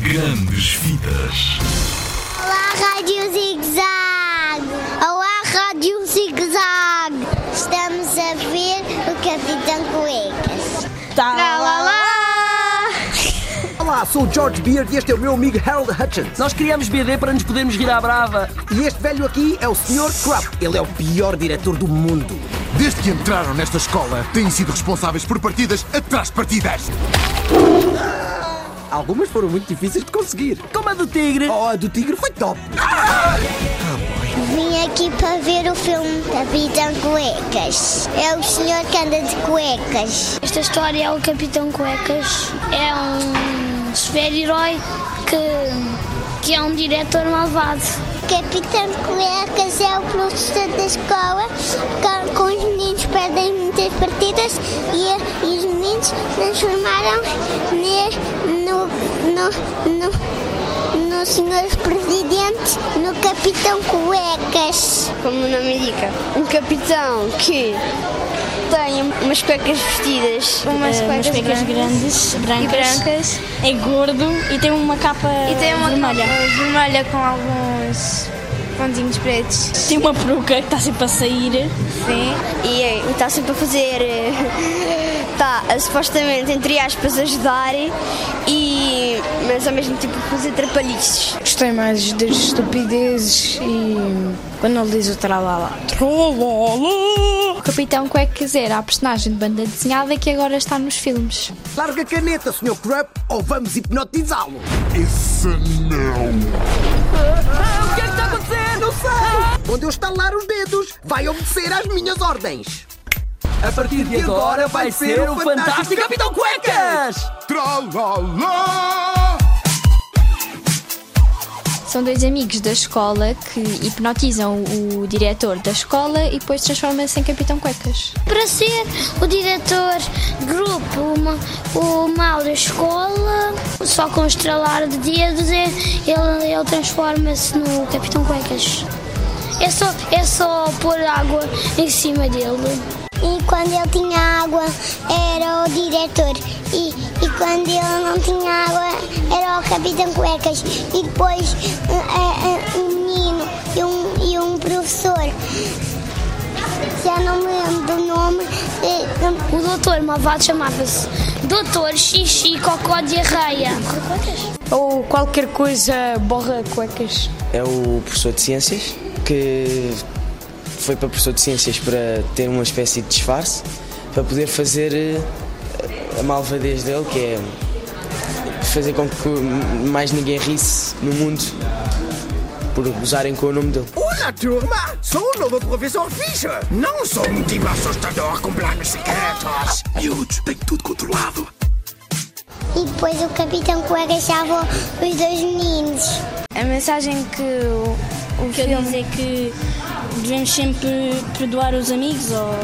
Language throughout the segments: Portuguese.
Grandes Vidas. Olá, Rádio Zig Zag! Olá, Rádio Zig Zag! Estamos a ver o Capitão Cuecas. Tá lá, lá! Olá, sou o George Beard e este é o meu amigo Harold Hutchins. Nós criamos BD para nos podermos rir à brava. E este velho aqui é o Sr. Krupp. Ele é o pior diretor do mundo. Desde que entraram nesta escola, têm sido responsáveis por partidas atrás de partidas. Algumas foram muito difíceis de conseguir. Como a do tigre. Oh, a do tigre foi top. Vim aqui para ver o filme Capitão Cuecas. É o senhor que anda de cuecas. Esta história é o Capitão Cuecas. É um super-herói que, que é um diretor malvado. Capitão Cuecas é o professor da escola com, com os perdem muitas partidas e, e os meninos transformaram no, no, no, no senhor presidente no Capitão Cuecas. como o nome indica, um capitão que tem umas cuecas vestidas, umas Eh, umas cuecas grandes, brancas. brancas É gordo e tem uma capa e tem uma vermelha. capa vermelha com alguns pontinhos pretos. Tem uma peruca que está sempre a sair. Sim. E está sempre a fazer. Está supostamente, entre aspas, ajudar, e, mas ao mesmo tempo fazer trapalhices. Gostei mais das estupidezes e quando ele diz o tralala. O Capitão Cuecas era a personagem de banda desenhada que agora está nos filmes. Larga a caneta, Sr. Krupp, ou vamos hipnotizá-lo. Esse não. Não sei. Quando eu estalar os dedos, vai obedecer às minhas ordens. A partir de agora vai ser o fantástico Capitão Cuecas. Tralala! São dois amigos da escola que hipnotizam o diretor da escola e depois transformam-se em Capitão Cuecas. Para ser o diretor grupo, uma- o mal da escola, só com estralar de dedos, é- ele, ele transforma-se no Capitão Cuecas. É só, é só pôr água em cima dele. E quando ele tinha água, era o diretor. E quando ele não tinha água, era o Capitão Cuecas. E depois eh, eh, um menino e um, e um professor. Já não me lembro do nome. O doutor malvado chamava-se Doutor Xixi Cocó Diarreia. Ou qualquer coisa borra cuecas. é o professor de ciências que foi para professor de ciências para ter uma espécie de disfarce para poder fazer eh, a malvadez dele, que é fazer com que mais ninguém risse no mundo por gozarem com o nome dele. Olá, turma! Sou o novo professor Fischer. Não sou um tipo assustador com planos secretos. Miúdos, tem tudo controlado. E depois o Capitão Cuecas salvou os dois meninos. A mensagem que o, o Quer filme dizer que devemos sempre perdoar os amigos ou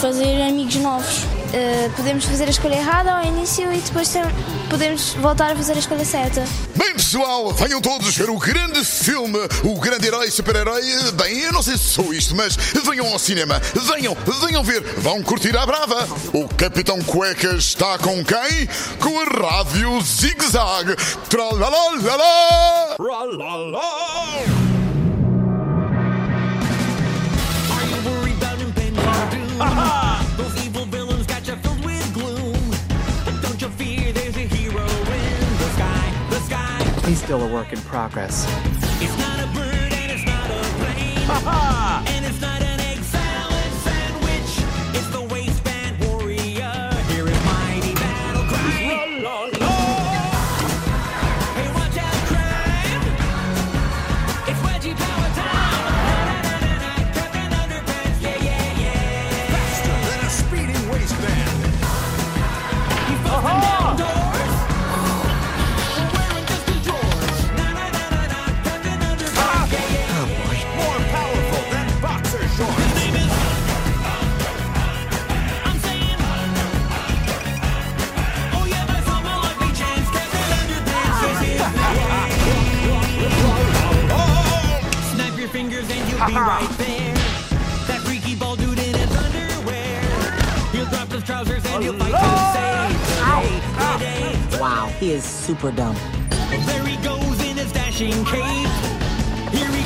fazer amigos novos. eh, podemos fazer a escolha errada ao início e depois podemos voltar a fazer a escolha certa. Bem, pessoal, venham todos ver o grande filme, o grande herói, super-herói. Bem, eu não sei se sou isto, mas venham ao cinema. Venham, venham ver. Vão curtir a brava. O Capitão Cuecas está com quem? Com a Rádio Zig Zag. Tralalala! He's still a work in progress. Snap right there. That freaky bald dude in his underwear. He'll drop his trousers and he'll fight to save the day. Ah. Wow, he is super dumb. There he goes in his dashing cape. Here he